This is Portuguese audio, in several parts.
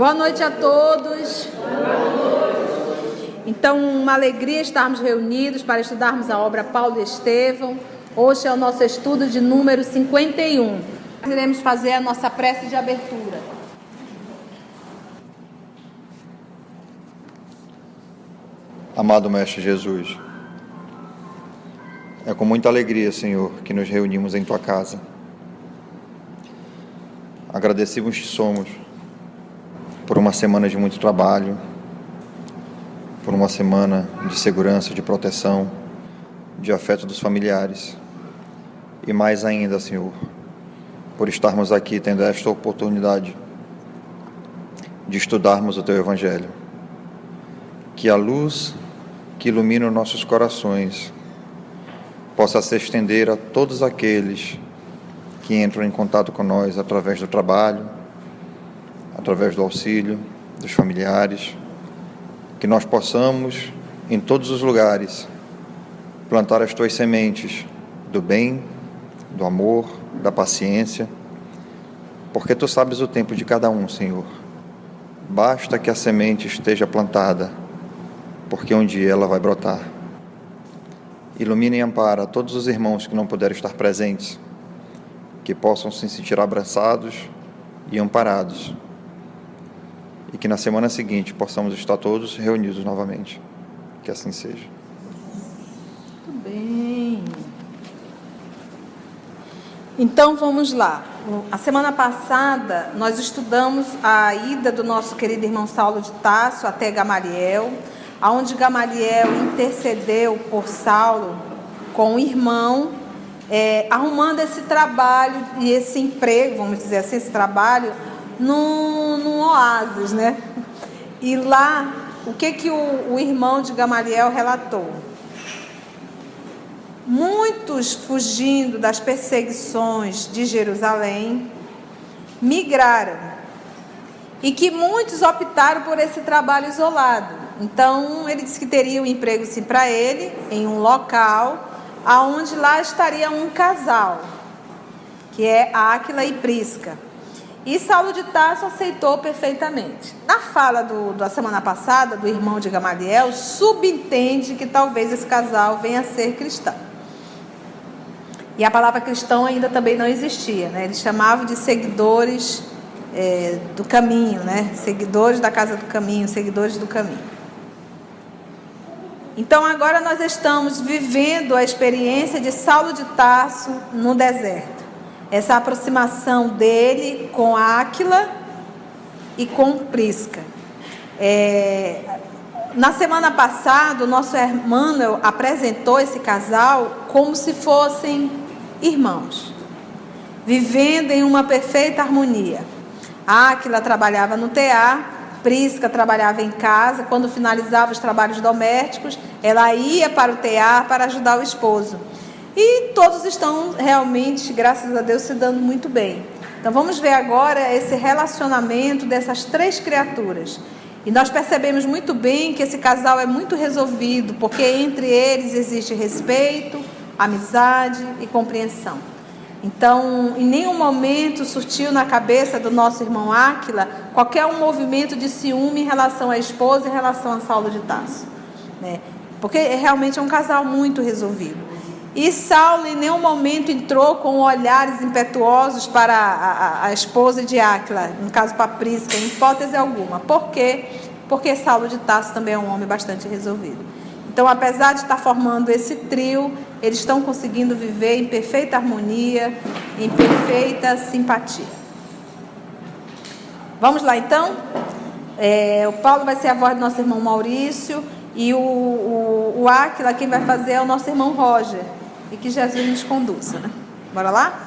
Boa noite a todos. Então, uma alegria estarmos reunidos para estudarmos a obra Paulo Estevão. Hoje é o nosso estudo de número 51. Iremos fazer a nossa prece de abertura. Amado Mestre Jesus, é com muita alegria, Senhor, que nos reunimos em tua casa. Agradecemos te somos por uma semana de muito trabalho, por uma semana de segurança, de proteção, de afeto dos familiares. E mais ainda, Senhor, por estarmos aqui tendo esta oportunidade de estudarmos o Teu Evangelho. Que a luz que ilumina os nossos corações possa se estender a todos aqueles que entram em contato com nós através do trabalho, através do auxílio dos familiares, que nós possamos, em todos os lugares, plantar as tuas sementes do bem, do amor, da paciência, porque tu sabes o tempo de cada um, Senhor. Basta que a semente esteja plantada, porque um dia ela vai brotar. Ilumina e ampara todos os irmãos que não puderam estar presentes, que possam se sentir abraçados e amparados e que na semana seguinte possamos estar todos reunidos novamente. Que assim seja. Muito bem. Então vamos lá. A semana passada nós estudamos a ida do nosso querido irmão Saulo de Tasso até Gamaliel, aonde Gamaliel intercedeu por Saulo com o irmão, é, arrumando esse trabalho e esse emprego, vamos dizer assim, esse trabalho num, num oásis, né? E lá, o que, que o, o irmão de Gamaliel relatou? Muitos fugindo das perseguições de Jerusalém migraram e que muitos optaram por esse trabalho isolado. Então, ele disse que teria um emprego sim para ele em um local aonde lá estaria um casal, que é Áquila e Prisca. E Saulo de Tarso aceitou perfeitamente. Na fala do, da semana passada, do irmão de Gamaliel, subentende que talvez esse casal venha a ser cristão. E a palavra cristão ainda também não existia, né? Eles chamavam de seguidores é, do caminho, né? Seguidores da casa do caminho, seguidores do caminho. Então agora nós estamos vivendo a experiência de Saulo de Tarso no deserto essa aproximação dele com Áquila e com Prisca. É, na semana passada, o nosso Emmanuel apresentou esse casal como se fossem irmãos, vivendo em uma perfeita harmonia. Áquila trabalhava no tear, Prisca trabalhava em casa. Quando finalizava os trabalhos domésticos, ela ia para o tear para ajudar o esposo. E todos estão realmente, graças a Deus, se dando muito bem. Então vamos ver agora esse relacionamento dessas três criaturas. E nós percebemos muito bem que esse casal é muito resolvido, porque entre eles existe respeito, amizade e compreensão. Então, em nenhum momento surtiu na cabeça do nosso irmão Áquila qualquer um movimento de ciúme em relação à esposa, em relação a Saulo de Tasso. Né? Porque realmente é um casal muito resolvido. E Saulo em nenhum momento entrou com olhares impetuosos para a, a, a esposa de Áquila, no caso para Prisca, em hipótese alguma. Por quê? Porque Saulo de Tarso também é um homem bastante resolvido. Então, apesar de estar formando esse trio, eles estão conseguindo viver em perfeita harmonia, em perfeita simpatia. Vamos lá então? É, o Paulo vai ser a voz do nosso irmão Maurício e o, o, o Áquila, quem vai fazer é o nosso irmão Roger e que Jesus nos conduza. Né? Bora lá?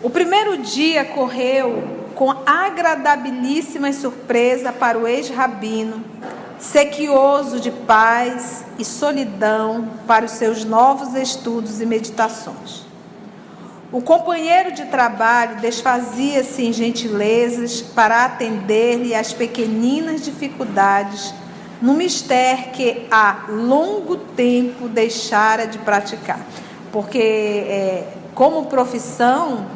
O primeiro dia correu com agradabilíssima surpresa para o ex-rabino, sequioso de paz e solidão para os seus novos estudos e meditações. O companheiro de trabalho desfazia-se em gentilezas para atender-lhe às pequeninas dificuldades no mistério que há longo tempo deixara de praticar. Porque, é, como profissão,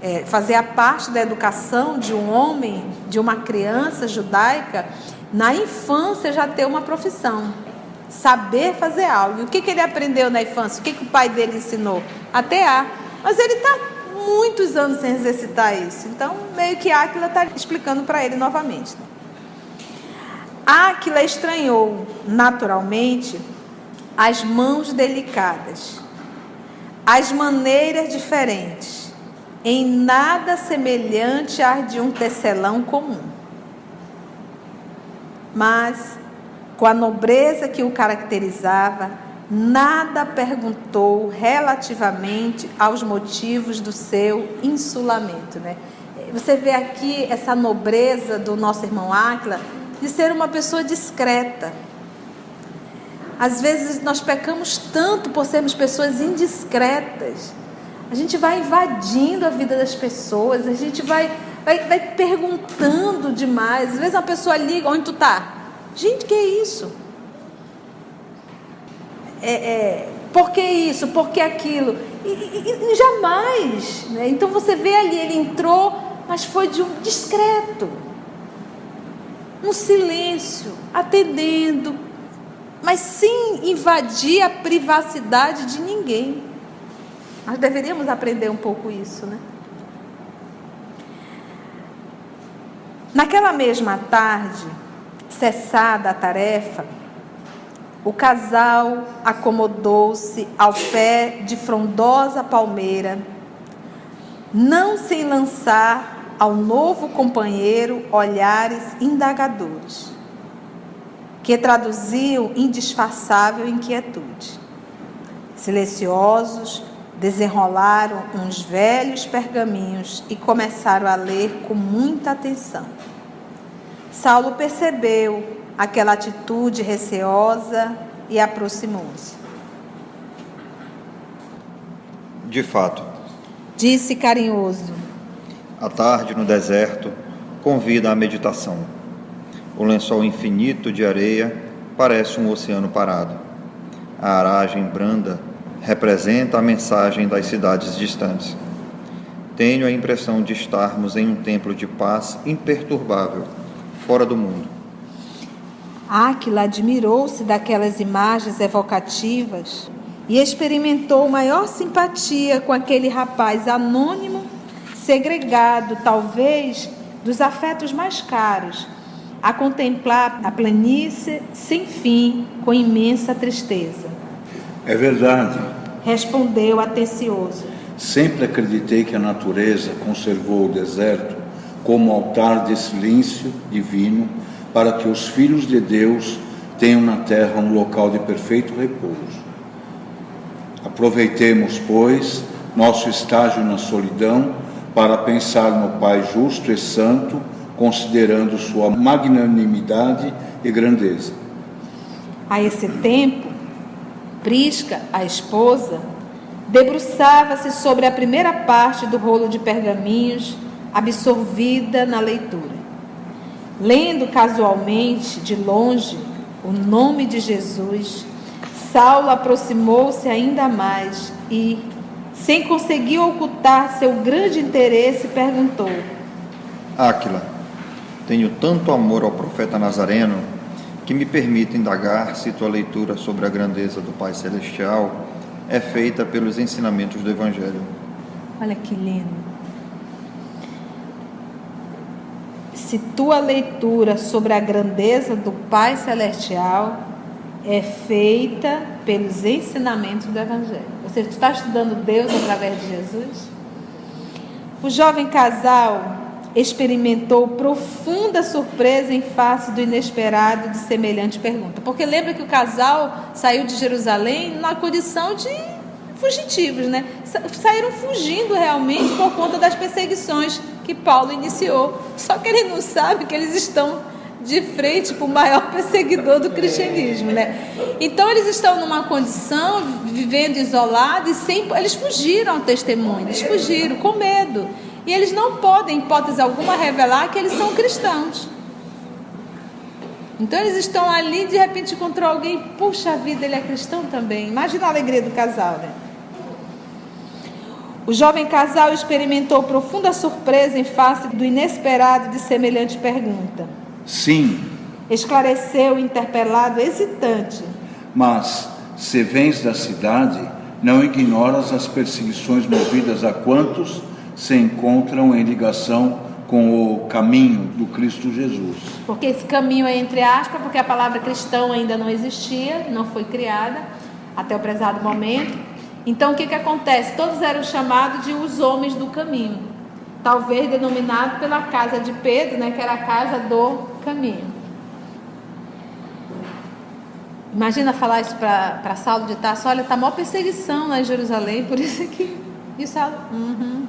é, fazia parte da educação de um homem, de uma criança judaica, na infância já ter uma profissão, saber fazer algo. E o que, que ele aprendeu na infância? O que, que o pai dele ensinou? Até A. Mas ele está muitos anos sem exercitar isso. Então, meio que Aquila está explicando para ele novamente. Né? Estranhou naturalmente as mãos delicadas, as maneiras diferentes, em nada semelhante às de um tecelão comum. Mas, com a nobreza que o caracterizava, nada perguntou relativamente aos motivos do seu insulamento. Né? Você vê aqui essa nobreza do nosso irmão Áquila de ser uma pessoa discreta às vezes nós pecamos tanto por sermos pessoas indiscretas. A gente vai invadindo a vida das pessoas, a gente vai, vai, vai perguntando demais. Às vezes uma pessoa liga, onde tu tá? Gente, que é isso? É, é, por que isso? Por que aquilo? E, e, e jamais. Né? Então você vê ali, ele entrou, mas foi de um discreto. Um silêncio, atendendo, mas sem invadir a privacidade de ninguém. Nós deveríamos aprender um pouco isso, né? Naquela mesma tarde, cessada a tarefa, o casal acomodou-se ao pé de frondosa palmeira, não sem lançar ao novo companheiro olhares indagadores que traduziu indisfarçável inquietude. Silenciosos, desenrolaram uns velhos pergaminhos e começaram a ler com muita atenção. Saulo percebeu aquela atitude receosa e aproximou-se. De fato, disse carinhoso. A tarde no deserto convida à meditação o lençol infinito de areia parece um oceano parado. A aragem branda representa a mensagem das cidades distantes. Tenho a impressão de estarmos em um templo de paz imperturbável, fora do mundo. Aquila admirou-se daquelas imagens evocativas e experimentou maior simpatia com aquele rapaz anônimo, segregado, talvez, dos afetos mais caros a contemplar a planície sem fim, com imensa tristeza. É verdade. Respondeu atencioso. Sempre acreditei que a natureza conservou o deserto como altar de silêncio divino para que os filhos de Deus tenham na terra um local de perfeito repouso. Aproveitemos, pois, nosso estágio na solidão para pensar no Pai justo e santo considerando sua magnanimidade e grandeza. A esse tempo, Prisca, a esposa, debruçava-se sobre a primeira parte do rolo de pergaminhos, absorvida na leitura. Lendo casualmente, de longe, o nome de Jesus, Saulo aproximou-se ainda mais e, sem conseguir ocultar seu grande interesse, perguntou: Áquila, tenho tanto amor ao profeta Nazareno que me permite indagar se tua leitura sobre a grandeza do Pai Celestial é feita pelos ensinamentos do Evangelho. Olha que lindo. Se tua leitura sobre a grandeza do Pai Celestial é feita pelos ensinamentos do Evangelho. Ou seja, tu está estudando Deus através de Jesus? O jovem casal experimentou profunda surpresa em face do inesperado de semelhante pergunta. Porque lembra que o casal saiu de Jerusalém na condição de fugitivos, né? Saíram fugindo realmente por conta das perseguições que Paulo iniciou. Só que ele não sabe que eles estão de frente para o maior perseguidor do cristianismo, né? Então eles estão numa condição vivendo isolados e sem eles fugiram ao testemunho, eles fugiram com medo. E eles não podem, em hipótese alguma, revelar que eles são cristãos. Então eles estão ali, de repente encontrou alguém, puxa vida, ele é cristão também. Imagina a alegria do casal, né? O jovem casal experimentou profunda surpresa em face do inesperado de semelhante pergunta. Sim, Esclareceu o interpelado hesitante. mas se vens da cidade, não ignoras as perseguições movidas a quantos se encontram em ligação com o caminho do Cristo Jesus. Porque esse caminho é entre aspas, porque a palavra cristão ainda não existia, não foi criada até o prezado momento. Então o que, que acontece? Todos eram chamados de os homens do caminho. Talvez denominado pela casa de Pedro, né, que era a casa do caminho. Imagina falar isso para Saulo de Tarso, olha, está maior perseguição lá em Jerusalém, por isso aqui. E Saulo, uhum.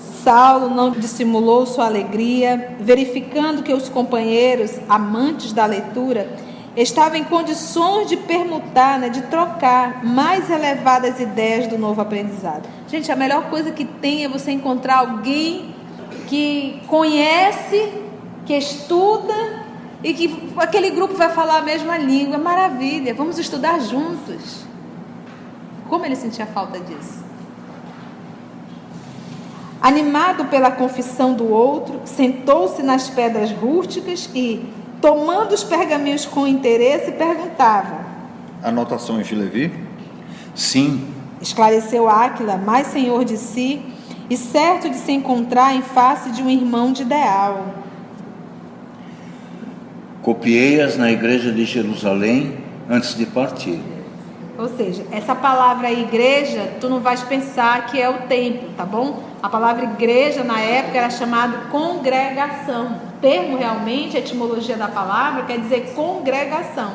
Saulo não dissimulou sua alegria, verificando que os companheiros, amantes da leitura, estavam em condições de permutar, né, de trocar mais elevadas ideias do novo aprendizado. Gente, a melhor coisa que tem é você encontrar alguém que conhece, que estuda e que aquele grupo vai falar a mesma língua. Maravilha, vamos estudar juntos. Como ele sentia falta disso? Animado pela confissão do outro, sentou-se nas pedras rústicas e, tomando os pergaminhos com interesse, perguntava: Anotações de Levi? Sim, Esclareceu Áquila, mais senhor de si e certo de se encontrar em face de um irmão de ideal. copiei-as na igreja de Jerusalém antes de partir. Ou seja, essa palavra igreja, tu não vais pensar que é o templo, tá bom? A palavra igreja na época era chamada congregação. O termo realmente, a etimologia da palavra quer dizer congregação.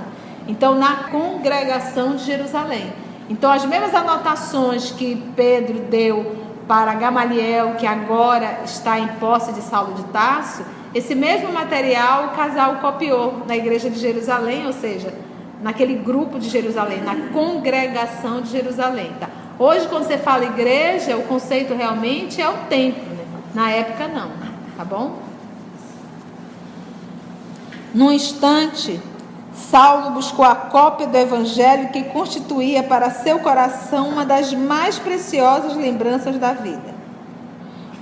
Então, na congregação de Jerusalém. Então, as mesmas anotações que Pedro deu para Gamaliel, que agora está em posse de Saulo de Tarso, esse mesmo material o casal copiou na igreja de Jerusalém, ou seja, naquele grupo de Jerusalém, na congregação de Jerusalém. Tá? Hoje, quando você fala igreja, o conceito realmente é o templo. Né? Na época, não. Tá bom? Num instante, Saulo buscou a cópia do evangelho que constituía para seu coração uma das mais preciosas lembranças da vida.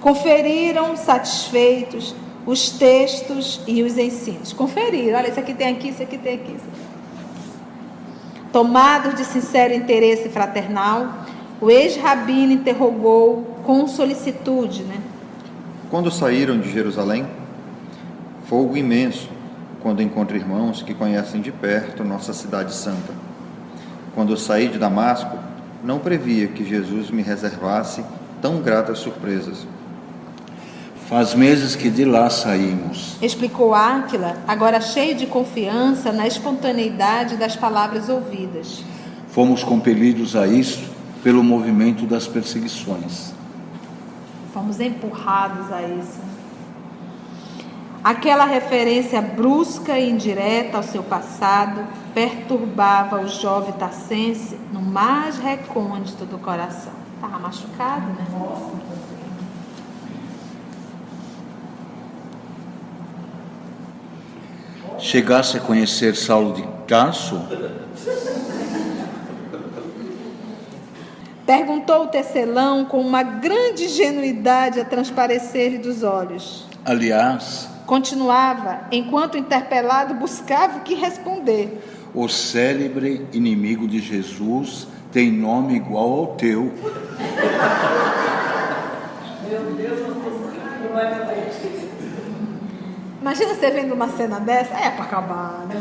Conferiram satisfeitos os textos e os ensinos. Conferiram, olha, isso aqui tem aqui, isso aqui tem aqui. Isso aqui. Tomados de sincero interesse fraternal, o ex-rabino interrogou com solicitude, né? Quando saíram de Jerusalém, fogo imenso quando encontro irmãos que conhecem de perto nossa cidade santa. Quando saí de Damasco, não previa que Jesus me reservasse tão gratas surpresas. Faz meses que de lá saímos. Explicou Áquila, agora cheio de confiança na espontaneidade das palavras ouvidas. Fomos compelidos a isto pelo movimento das perseguições. Fomos empurrados a isso. Aquela referência brusca e indireta ao seu passado perturbava o jovem tarcense no mais recôndito do coração. Estava machucado, né? Chegasse a conhecer Saulo de Tarso? Perguntou o tecelão com uma grande ingenuidade a transparecer-lhe dos olhos. Aliás, Continuava, enquanto o interpelado buscava o que responder. o célebre inimigo de Jesus tem nome igual ao teu. Imagina você vendo uma cena dessa, é para acabar, né?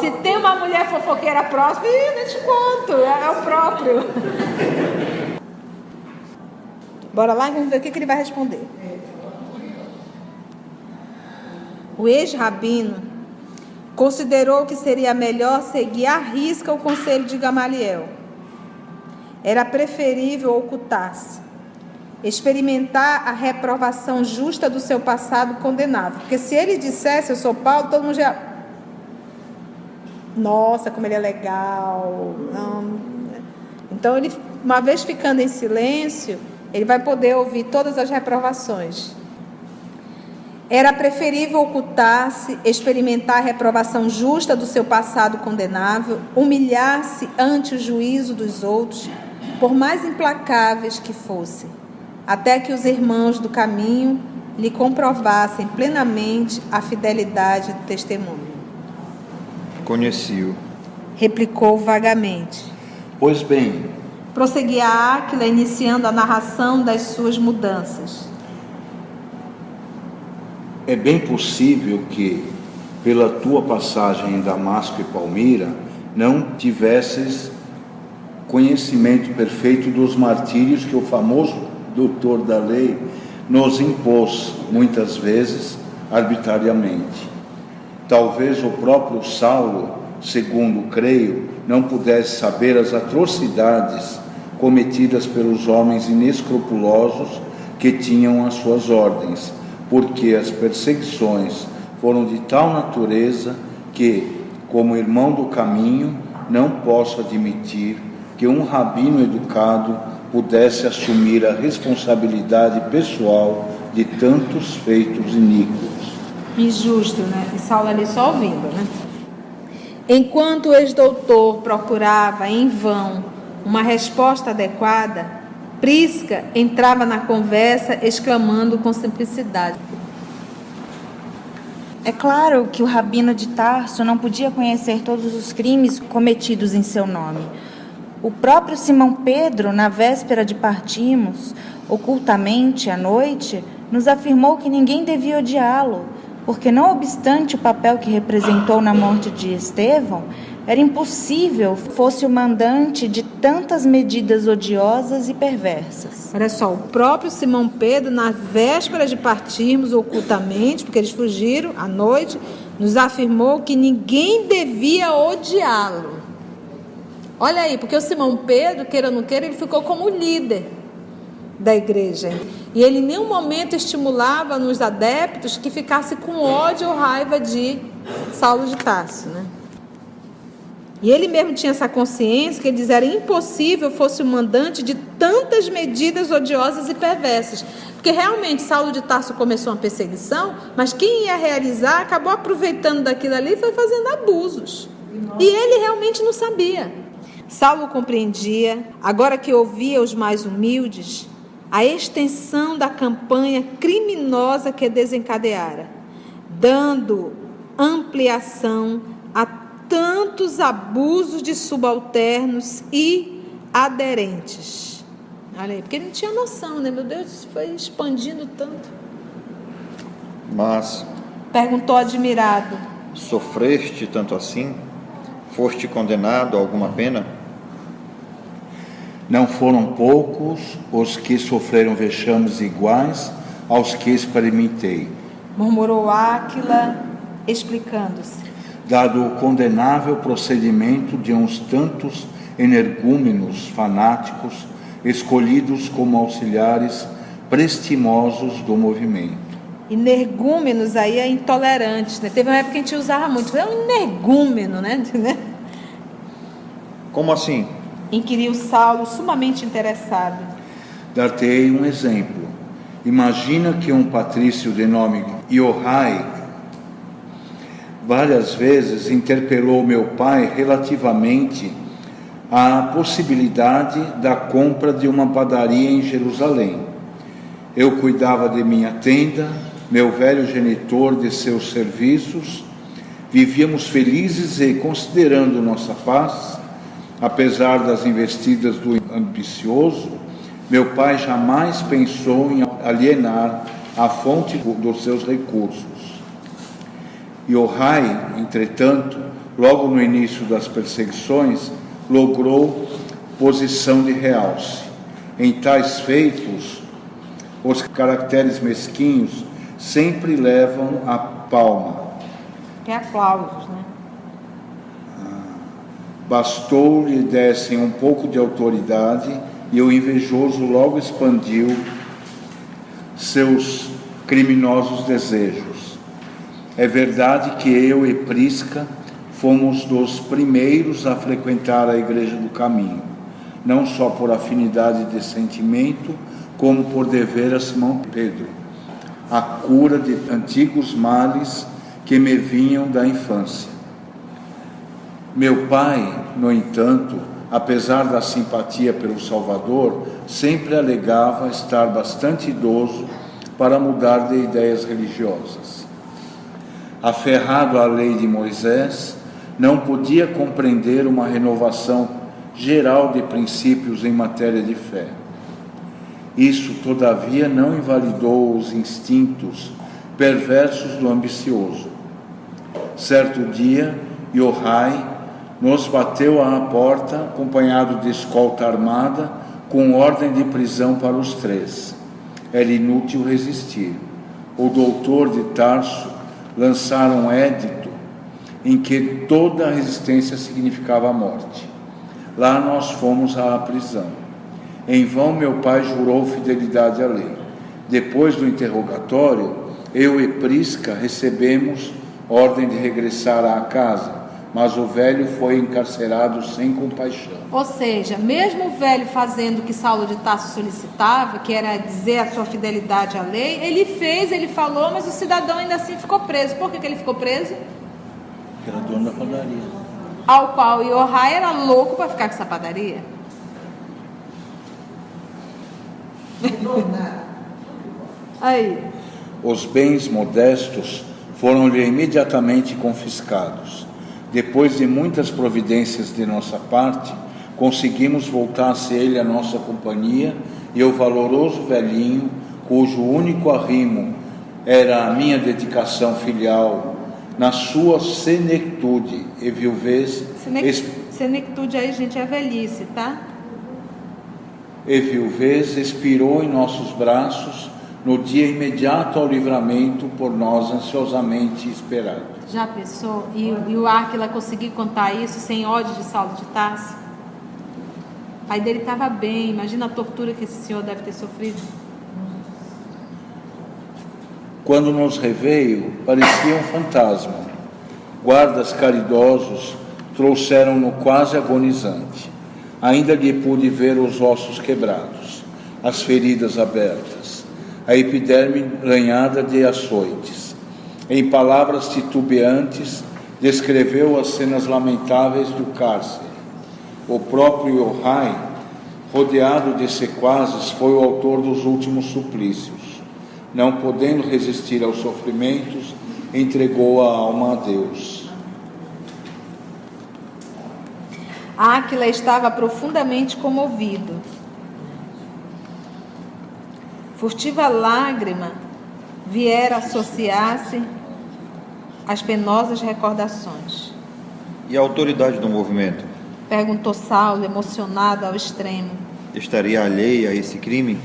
Se tem uma mulher fofoqueira próxima, ih, nem te conto, é, é o próprio. Bora lá e vamos ver o que, que ele vai responder. O ex-rabino considerou que seria melhor seguir à risca o conselho de Gamaliel. Era preferível ocultar-se, experimentar a reprovação justa do seu passado condenável. Porque se ele dissesse, eu sou Paulo, todo mundo já. Nossa, como ele é legal. Não. Então, ele, uma vez ficando em silêncio, ele vai poder ouvir todas as reprovações. Era preferível ocultar-se, experimentar a reprovação justa do seu passado condenável, humilhar-se ante o juízo dos outros, por mais implacáveis que fossem, até que os irmãos do caminho lhe comprovassem plenamente a fidelidade do testemunho. Conheci-o. Replicou vagamente. Pois bem, Prosseguia Áquila, iniciando a narração das suas mudanças. é bem possível que, pela tua passagem em Damasco e Palmira, não tivesses conhecimento perfeito dos martírios que o famoso doutor da lei nos impôs, muitas vezes arbitrariamente. Talvez o próprio Saulo, segundo creio, não pudesse saber as atrocidades cometidas pelos homens inescrupulosos que tinham as suas ordens, porque as perseguições foram de tal natureza que, como irmão do caminho, não posso admitir que um rabino educado pudesse assumir a responsabilidade pessoal de tantos feitos iníquos. Injusto, né? E Saulo ali só ouvindo, né? Enquanto o ex-doutor procurava em vão uma resposta adequada, Prisca entrava na conversa exclamando com simplicidade: É claro que o rabino de Tarso não podia conhecer todos os crimes cometidos em seu nome. O próprio Simão Pedro, na véspera de partirmos, ocultamente à noite, nos afirmou que ninguém devia odiá-lo, porque, não obstante o papel que representou na morte de Estevão, era impossível fosse o mandante de tantas medidas odiosas e perversas. Olha só, o próprio Simão Pedro, na véspera de partirmos ocultamente, porque eles fugiram à noite, nos afirmou que ninguém devia odiá-lo. Olha aí, porque o Simão Pedro, queira ou não queira, ele ficou como líder da igreja. E ele em nenhum momento estimulava nos adeptos que ficasse com ódio ou raiva de Saulo de Tarso, né? E ele mesmo tinha essa consciência que ele dizia era impossível fosse o mandante de tantas medidas odiosas e perversas. Porque realmente Saulo de Tarso começou uma perseguição, mas quem ia realizar acabou aproveitando daquilo ali e foi fazendo abusos. E ele realmente não sabia. Saulo compreendia, agora que ouvia os mais humildes, a extensão da campanha criminosa que desencadeara, dando ampliação a tantos abusos de subalternos e aderentes. Olha aí, porque ele não tinha noção, né? Meu Deus, foi expandindo tanto. Mas Perguntou admirado. sofreste tanto assim? Foste condenado a alguma pena? Não foram poucos os que sofreram vexames iguais aos que experimentei, Murmurou Áquila, explicando-se. dado o condenável procedimento de uns tantos energúmenos fanáticos escolhidos como auxiliares prestimosos do movimento. Energúmenos aí é intolerantes, né? Teve uma época que a gente usava muito. É um energúmeno, né? Como assim? Inquiriu Saulo, sumamente interessado. Dar-te-ei um exemplo. Imagina que um patrício de nome Iohai várias vezes interpelou meu pai relativamente à possibilidade da compra de uma padaria em Jerusalém. Eu cuidava de minha tenda, meu velho genitor de seus serviços, vivíamos felizes e considerando nossa paz, apesar das investidas do ambicioso, meu pai jamais pensou em alienar a fonte dos seus recursos. Yohai, entretanto, logo no início das perseguições, logrou posição de realce. Em tais feitos, os caracteres mesquinhos sempre levam a palma. Tem aplausos, né? Bastou lhe dessem um pouco de autoridade e o invejoso logo expandiu seus criminosos desejos. É verdade que eu e Prisca fomos dos primeiros a frequentar a Igreja do Caminho, não só por afinidade de sentimento, como por dever a Simão Pedro. a cura de antigos males que me vinham da infância. Meu pai, no entanto, apesar da simpatia pelo Salvador, sempre alegava estar bastante idoso para mudar de ideias religiosas. Aferrado à lei de Moisés, não podia compreender uma renovação geral de princípios em matéria de fé. Isso, todavia, não invalidou os instintos perversos do ambicioso. Certo dia, Yohai nos bateu à porta, acompanhado de escolta armada, com ordem de prisão para os três. Era inútil resistir. O doutor de Tarso lançara um édito em que toda a resistência significava a morte. Lá nós fomos à prisão. Em vão meu pai jurou fidelidade à lei. Depois do interrogatório, eu e Prisca recebemos ordem de regressar à casa, mas o velho foi encarcerado sem compaixão. Ou seja, mesmo o velho fazendo o que Saulo de Tarso solicitava, que era dizer a sua fidelidade à lei, ele fez, ele falou, mas o cidadão ainda assim ficou preso. Por que, que ele ficou preso? Que era dono da padaria. Ao qual Yohai era louco para ficar com essa padaria. Aí. Os bens modestos foram-lhe imediatamente confiscados. Depois de muitas providências de nossa parte, conseguimos voltar-se ele à nossa companhia e o valoroso velhinho, cujo único arrimo era a minha dedicação filial, na sua senectude e viuvez. Senec... Senectude aí, gente, é velhice, tá? E viuvez expirou em nossos braços no dia imediato ao livramento por nós ansiosamente esperado. Já pensou? E, e o Áquila conseguir contar isso sem ódio de Saulo de Tarso? O pai dele estava bem, imagina a tortura que esse senhor deve ter sofrido. Quando nos reveio, parecia um fantasma. Guardas caridosos trouxeram-no quase agonizante. Ainda lhe pude ver os ossos quebrados, as feridas abertas, a epiderme lanhada de açoites. Em palavras titubeantes, descreveu as cenas lamentáveis do cárcere. O próprio Yohai, rodeado de sequazes, foi o autor dos últimos suplícios. Não podendo resistir aos sofrimentos, entregou a alma a Deus. Áquila estava profundamente comovido. Furtiva lágrima viera associar-se às penosas recordações. E a autoridade do movimento? Perguntou Saulo, emocionado ao extremo. Estaria alheia a esse crime?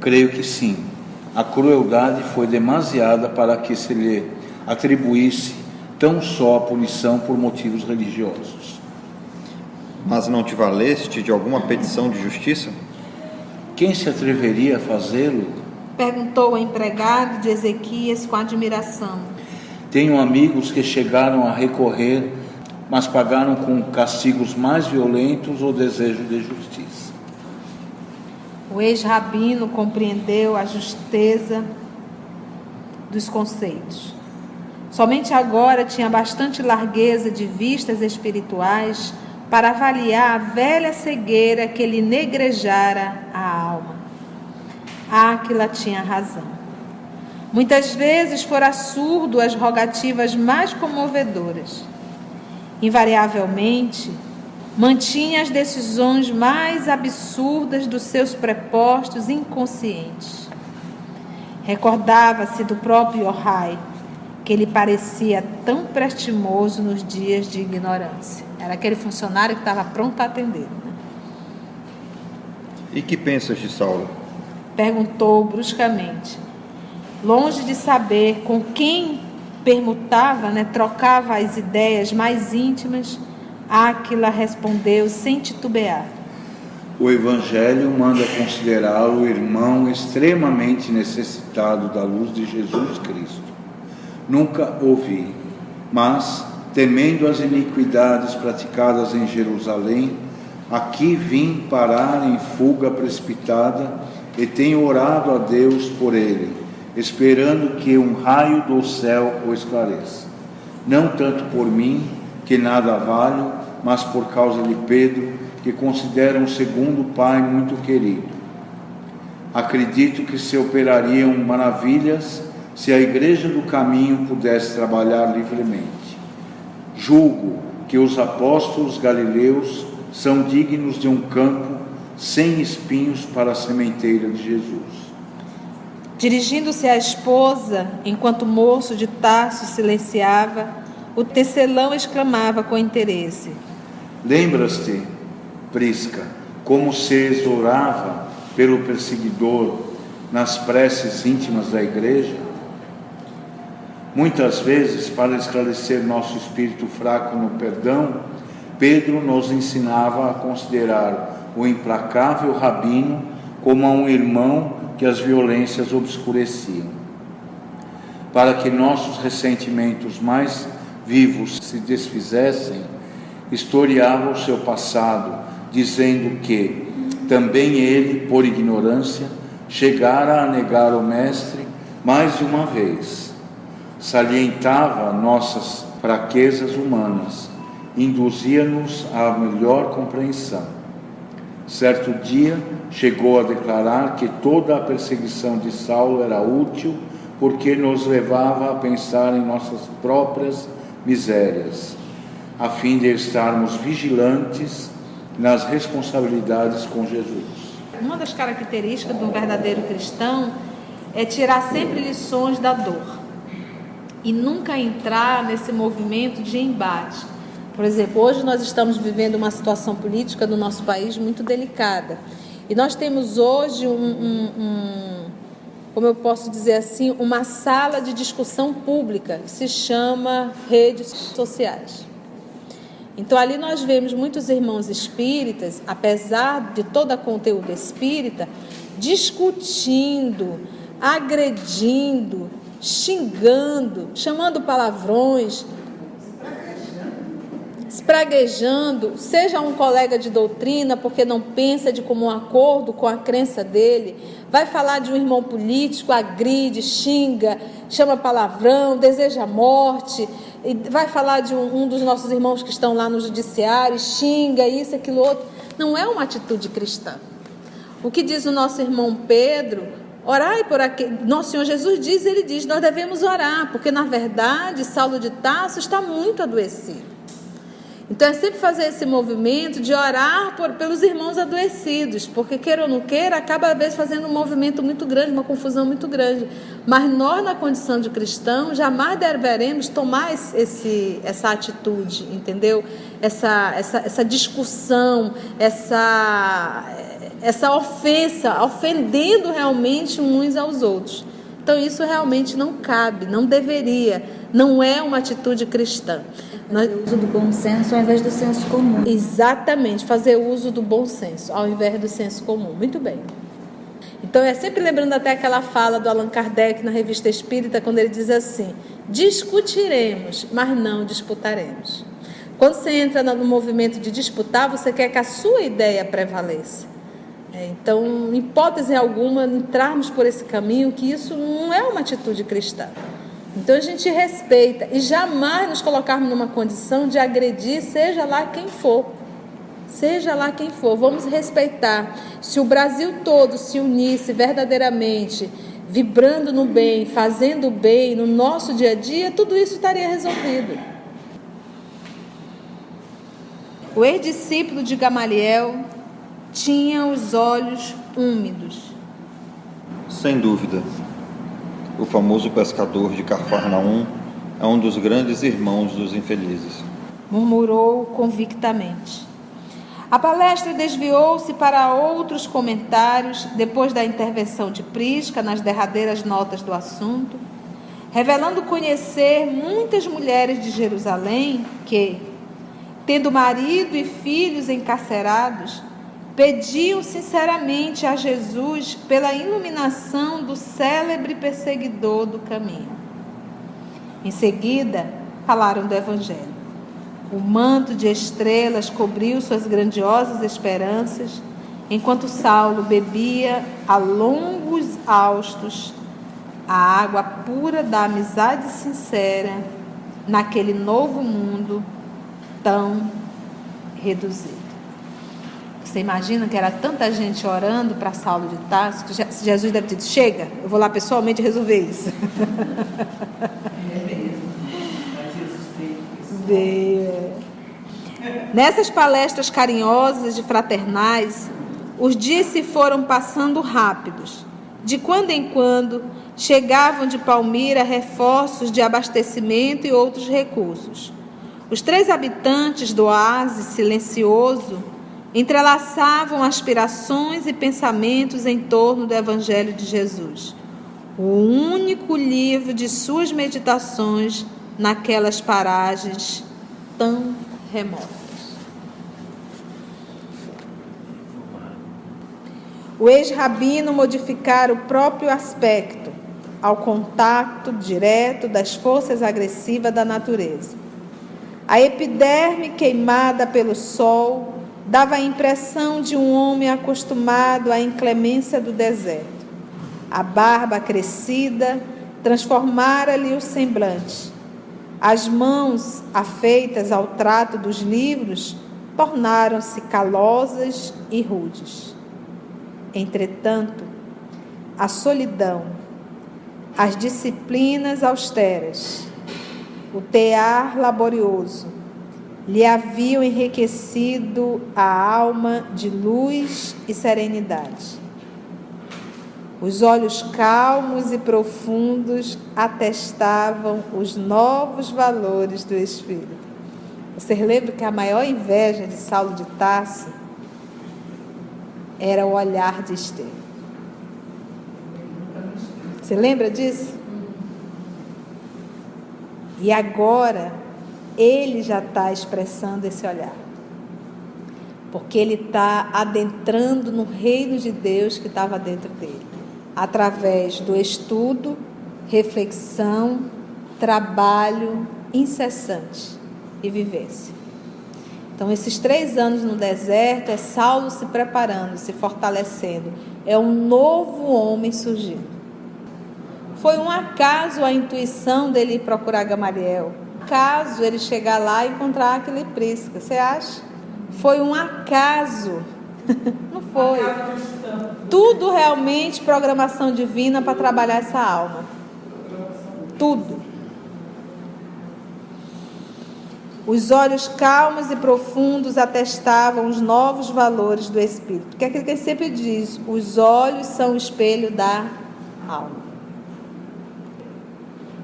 Creio que sim. A crueldade foi demasiada para que se lhe atribuísse tão só a punição por motivos religiosos. Mas não te valeste de alguma petição de justiça? Quem se atreveria a fazê-lo? Perguntou o empregado de Ezequias com admiração. Tenho amigos que chegaram a recorrer, mas pagaram com castigos mais violentos o desejo de justiça. O ex-rabino compreendeu a justeza dos conceitos. Somente agora tinha bastante largueza de vistas espirituais para avaliar a velha cegueira que lhe negrejara a alma. Áquila tinha razão. Muitas vezes fora surdo às rogativas mais comovedoras. Invariavelmente, mantinha as decisões mais absurdas dos seus prepostos inconscientes. Recordava-se do próprio Yohai, que lhe parecia tão prestimoso nos dias de ignorância. Era aquele funcionário que estava pronto a atender. Né? E que pensas de Saulo? Perguntou bruscamente. Longe de saber com quem permutava, né, trocava as ideias mais íntimas, Áquila respondeu sem titubear. O Evangelho manda considerá-lo irmão extremamente necessitado da luz de Jesus Cristo. Nunca ouvi, mas, temendo as iniquidades praticadas em Jerusalém, Aqui vim parar em fuga precipitada e tenho orado a Deus por ele, esperando que um raio do céu o esclareça. Não tanto por mim, que nada valho, mas por causa de Pedro, que considera um segundo pai muito querido. Acredito que se operariam maravilhas se a igreja do caminho pudesse trabalhar livremente. Julgo que os apóstolos galileus são dignos de um campo sem espinhos para a sementeira de Jesus. Dirigindo-se à esposa, enquanto o moço de Tarso silenciava, o tecelão exclamava com interesse: Lembras-te, Prisca, como se exorava pelo perseguidor nas preces íntimas da igreja? Muitas vezes, para esclarecer nosso espírito fraco no perdão, Pedro nos ensinava a considerar o implacável rabino como um irmão que as violências obscureciam. Para que nossos ressentimentos mais vivos se desfizessem, historiava o seu passado, dizendo que também ele, por ignorância, chegara a negar o Mestre mais de uma vez. Salientava nossas fraquezas humanas induzia-nos à melhor compreensão. Certo dia, chegou a declarar que toda a perseguição de Saulo era útil porque nos levava a pensar em nossas próprias misérias, a fim de estarmos vigilantes nas responsabilidades com Jesus. Uma das características de um verdadeiro cristão é tirar sempre lições da dor e nunca entrar nesse movimento de embate por exemplo, hoje nós estamos vivendo uma situação política no nosso país muito delicada. E nós temos hoje um, um, um, como eu posso dizer assim, uma sala de discussão pública que se chama redes sociais. Então ali nós vemos muitos irmãos espíritas, apesar de todo o conteúdo espírita, discutindo, agredindo, xingando, chamando palavrões, espraguejando, seja um colega de doutrina, porque não pensa de comum acordo com a crença dele, vai falar de um irmão político, agride, xinga, chama palavrão, deseja morte, vai falar de um, um dos nossos irmãos que estão lá no judiciário, xinga isso, aquilo outro. Não é uma atitude cristã. O que diz o nosso irmão Pedro, Orai por aquele. Nosso Senhor Jesus diz, ele diz, nós devemos orar, porque na verdade Saulo de Tarso está muito adoecido. Então é sempre fazer esse movimento de orar por, pelos irmãos adoecidos, porque queira ou não queira, acaba às vezes fazendo um movimento muito grande, uma confusão muito grande. Mas nós, na condição de cristão, jamais deveremos tomar esse, essa atitude, entendeu? Essa, essa, essa discussão, essa, essa ofensa, ofendendo realmente uns aos outros. Então isso realmente não cabe, não deveria, não é uma atitude cristã. Nós... Fazer uso do bom senso ao invés do senso comum. Exatamente, fazer uso do bom senso ao invés do senso comum. Muito bem. Então é sempre lembrando até aquela fala do Allan Kardec na Revista Espírita, quando ele diz assim: discutiremos, mas não disputaremos. Quando você entra no movimento de disputar, você quer que a sua ideia prevaleça. É, então, hipótese alguma, entrarmos por esse caminho, que isso não é uma atitude cristã. Então a gente respeita e jamais nos colocarmos numa condição de agredir, seja lá quem for. Seja lá quem for, vamos respeitar. Se o Brasil todo se unisse verdadeiramente, vibrando no bem, fazendo o bem no nosso dia a dia, tudo isso estaria resolvido. O ex-discípulo de Gamaliel tinha os olhos úmidos. Sem dúvida o famoso pescador de Carfarnaum, é um dos grandes irmãos dos infelizes. Murmurou convictamente. A palestra desviou-se para outros comentários depois da intervenção de Prisca nas derradeiras notas do assunto, revelando conhecer muitas mulheres de Jerusalém que, tendo marido e filhos encarcerados, pediam sinceramente a Jesus pela iluminação do célebre perseguidor do caminho. Em seguida, falaram do Evangelho. O manto de estrelas cobriu suas grandiosas esperanças, enquanto Saulo bebia a longos haustos a água pura da amizade sincera naquele novo mundo tão reduzido. Você imagina que era tanta gente orando para Saulo de Tarso, que Jesus deve ter dito, chega, eu vou lá pessoalmente resolver isso. É mesmo. Nessas palestras carinhosas e fraternais, os dias se foram passando rápidos. De quando em quando, chegavam de Palmira reforços de abastecimento e outros recursos. Os três habitantes do oásis silencioso entrelaçavam aspirações e pensamentos em torno do Evangelho de Jesus, o único livro de suas meditações naquelas paragens tão remotas. O ex-rabino modificara o próprio aspecto ao contato direto das forças agressivas da natureza. A epiderme queimada pelo sol dava a impressão de um homem acostumado à inclemência do deserto. A barba crescida transformara-lhe o semblante. As mãos afeitas ao trato dos livros tornaram-se calosas e rudes. Entretanto, a solidão, as disciplinas austeras, o tear laborioso, lhe haviam enriquecido a alma de luz e serenidade. Os olhos calmos e profundos atestavam os novos valores do Espírito. Você lembra que a maior inveja de Saulo de Tarso era o olhar de Estevão. Você lembra disso? E agora ele já está expressando esse olhar. Porque ele está adentrando no reino de Deus que estava dentro dele através do estudo, reflexão, trabalho incessante e vivência. Então, esses três anos no deserto é Saulo se preparando, se fortalecendo, é um novo homem surgindo. Foi um acaso a intuição dele procurar Gamaliel. Acaso ele chegar lá e encontrar aquele prisca, você acha? Foi um acaso. Não foi tudo realmente programação divina para trabalhar essa alma. Tudo. Os olhos calmos e profundos atestavam os novos valores do Espírito. Que é aquilo que ele sempre diz: os olhos são o espelho da alma.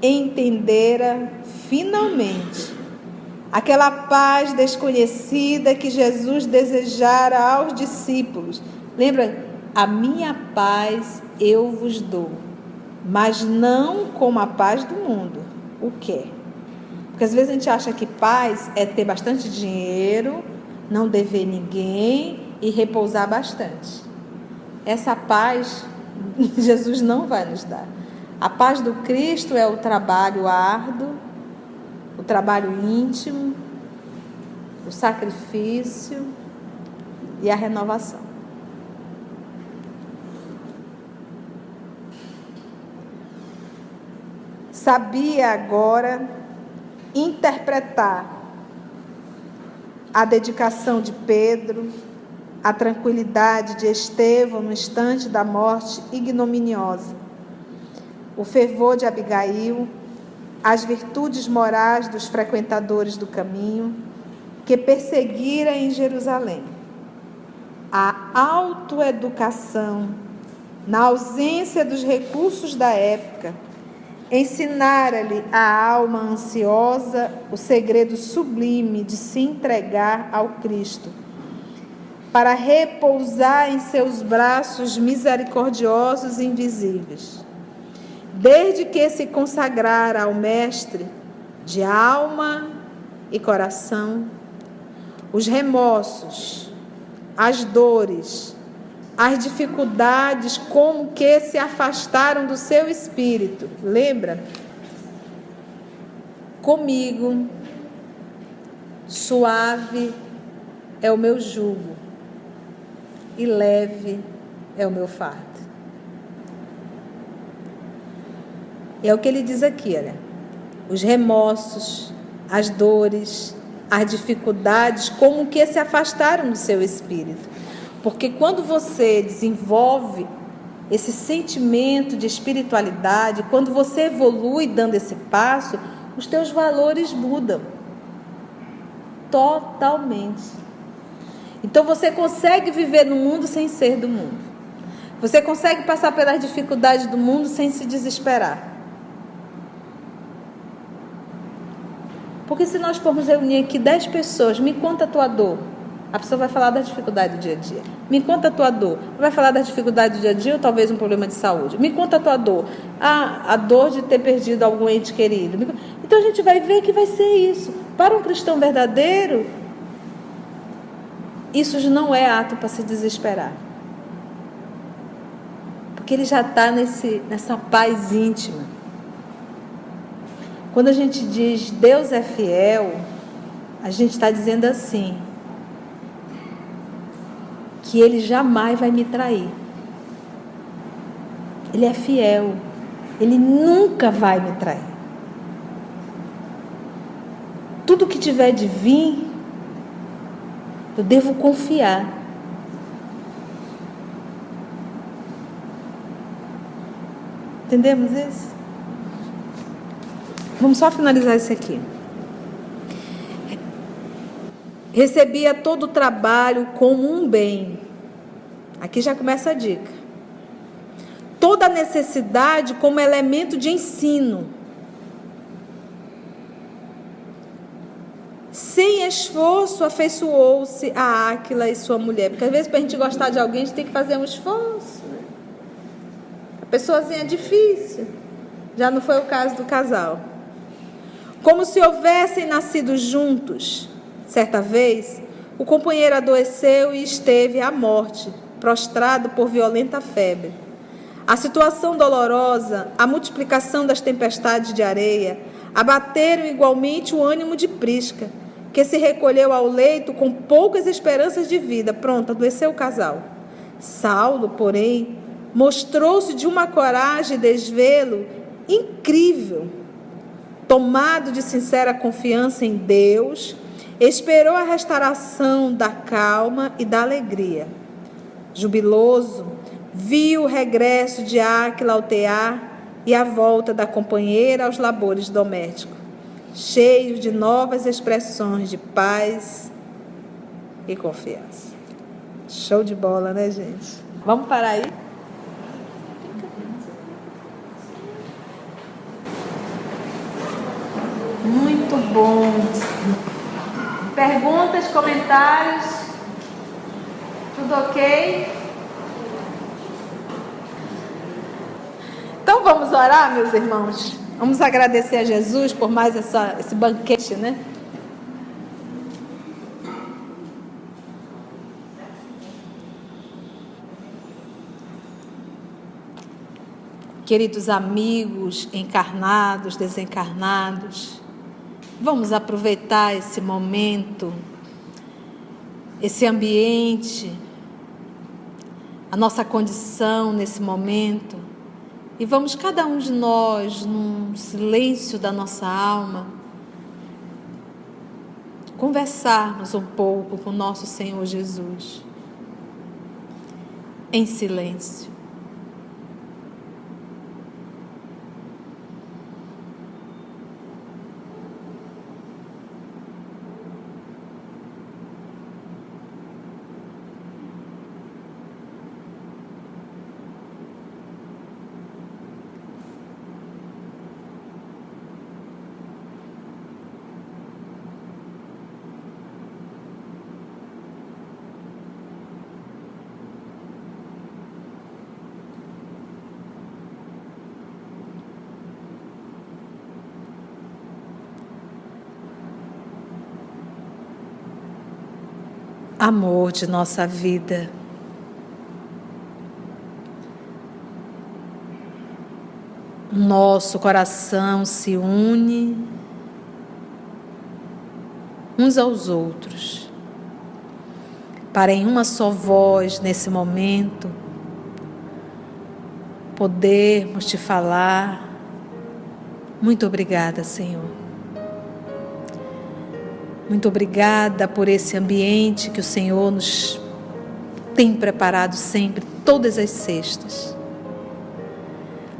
Entendera finalmente aquela paz desconhecida que Jesus desejara aos discípulos. Lembra? A minha paz eu vos dou, mas não como a paz do mundo. O que? Porque às vezes a gente acha que paz é ter bastante dinheiro, não dever ninguém e repousar bastante. Essa paz Jesus não vai nos dar. A paz do Cristo é o trabalho árduo, o trabalho íntimo, o sacrifício e a renovação. sabia agora interpretar a dedicação de Pedro, a tranquilidade de Estevão no instante da morte ignominiosa, o fervor de Abigail, as virtudes morais dos frequentadores do caminho que perseguira em Jerusalém, a autoeducação na ausência dos recursos da época Ensinara-lhe a alma ansiosa o segredo sublime de se entregar ao Cristo, para repousar em seus braços misericordiosos e invisíveis. Desde que se consagrara ao Mestre de alma e coração, os remorsos, as dores, as dificuldades como que se afastaram do seu espírito. Lembra? Comigo Suave é o meu jugo e leve é o meu fardo. É o que ele diz aqui, olha. Os remorsos, as dores, as dificuldades, como que se afastaram do seu espírito. Porque quando você desenvolve esse sentimento de espiritualidade, quando você evolui dando esse passo, os teus valores mudam totalmente. Então você consegue viver no mundo sem ser do mundo. Você consegue passar pelas dificuldades do mundo sem se desesperar. Porque se nós formos reunir aqui 10 pessoas, me conta a tua dor. A pessoa vai falar da dificuldade do dia a dia. Me conta a tua dor. Vai falar da dificuldade do dia a dia ou talvez um problema de saúde. Me conta a tua dor. A dor de ter perdido algum ente querido. Então a gente vai ver que vai ser isso. Para um cristão verdadeiro, isso não é ato para se desesperar. Porque ele já está nessa paz íntima. Quando a gente diz Deus é fiel, a gente está dizendo assim: que Ele jamais vai me trair. Ele é fiel. Ele nunca vai me trair. Tudo que tiver de vir, eu devo confiar. Entendemos isso? Vamos só finalizar isso aqui. Recebia todo o trabalho como um bem. Aqui já começa a dica. Toda necessidade como elemento de ensino. Sem esforço, afeiçoou-se a Áquila e sua mulher. Porque às vezes, para a gente gostar de alguém, a gente tem que fazer um esforço. Né? A pessoazinha é difícil. Já não foi o caso do casal. Como se houvessem nascido juntos. Certa vez, o companheiro adoeceu e esteve à morte, prostrado por violenta febre. A situação dolorosa, a multiplicação das tempestades de areia, abateram igualmente o ânimo de Prisca, que se recolheu ao leito com poucas esperanças de vida. Pronto, adoeceu o casal. Saulo, porém, mostrou-se de uma coragem e desvelo incrível. Tomado de sincera confiança em Deus, esperou a restauração da calma e da alegria. Jubiloso, viu o regresso de Áquila ao tear e a volta da companheira aos labores domésticos, cheio de novas expressões de paz e confiança. Show de bola, né, gente? Vamos parar aí? Muito bom. Perguntas, comentários? Tudo ok? Então vamos orar, meus irmãos. Vamos agradecer a Jesus por mais essa, esse banquete, né? Queridos amigos, encarnados, desencarnados, vamos aproveitar esse momento, esse ambiente, a nossa condição nesse momento e vamos cada um de nós, num silêncio da nossa alma, conversarmos um pouco com nosso Senhor Jesus. Em silêncio. Amor de nossa vida. Nosso coração se une uns aos outros, para em uma só voz, nesse momento, podermos te falar. Muito obrigada, Senhor. Muito obrigada por esse ambiente que o Senhor nos tem preparado sempre, todas as sextas.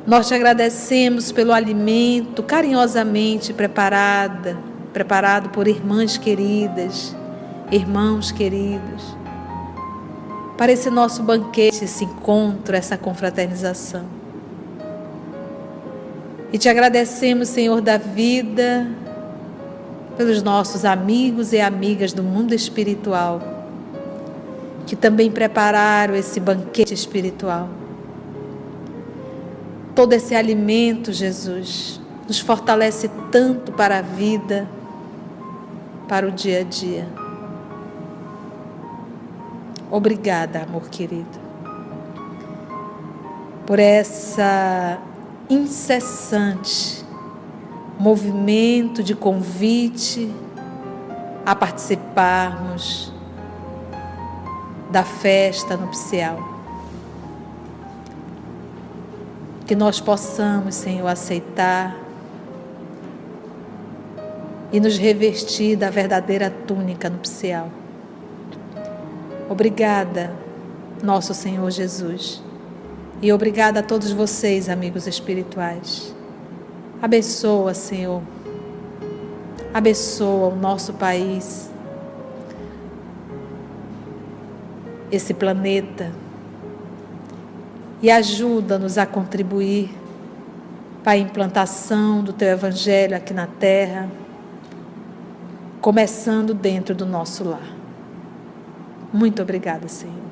Nós te agradecemos pelo alimento carinhosamente preparada, preparado por irmãs queridas, irmãos queridos, para esse nosso banquete, esse encontro, essa confraternização. E te agradecemos, Senhor da vida, pelos nossos amigos e amigas do mundo espiritual, que também prepararam esse banquete espiritual Todo esse alimento, Jesus, nos fortalece tanto para a vida, para o dia a dia. Obrigada, amor querido, por essa incessante movimento de convite a participarmos da festa nupcial. que nós possamos, Senhor, aceitar e nos revestir da verdadeira túnica nupcial. Obrigada, nosso Senhor Jesus. E obrigada a todos vocês, amigos espirituais. Abençoa, Senhor. Abençoa o nosso país, esse planeta e ajuda-nos a contribuir para a implantação do teu evangelho aqui na terra, começando dentro do nosso lar. Muito obrigada, Senhor.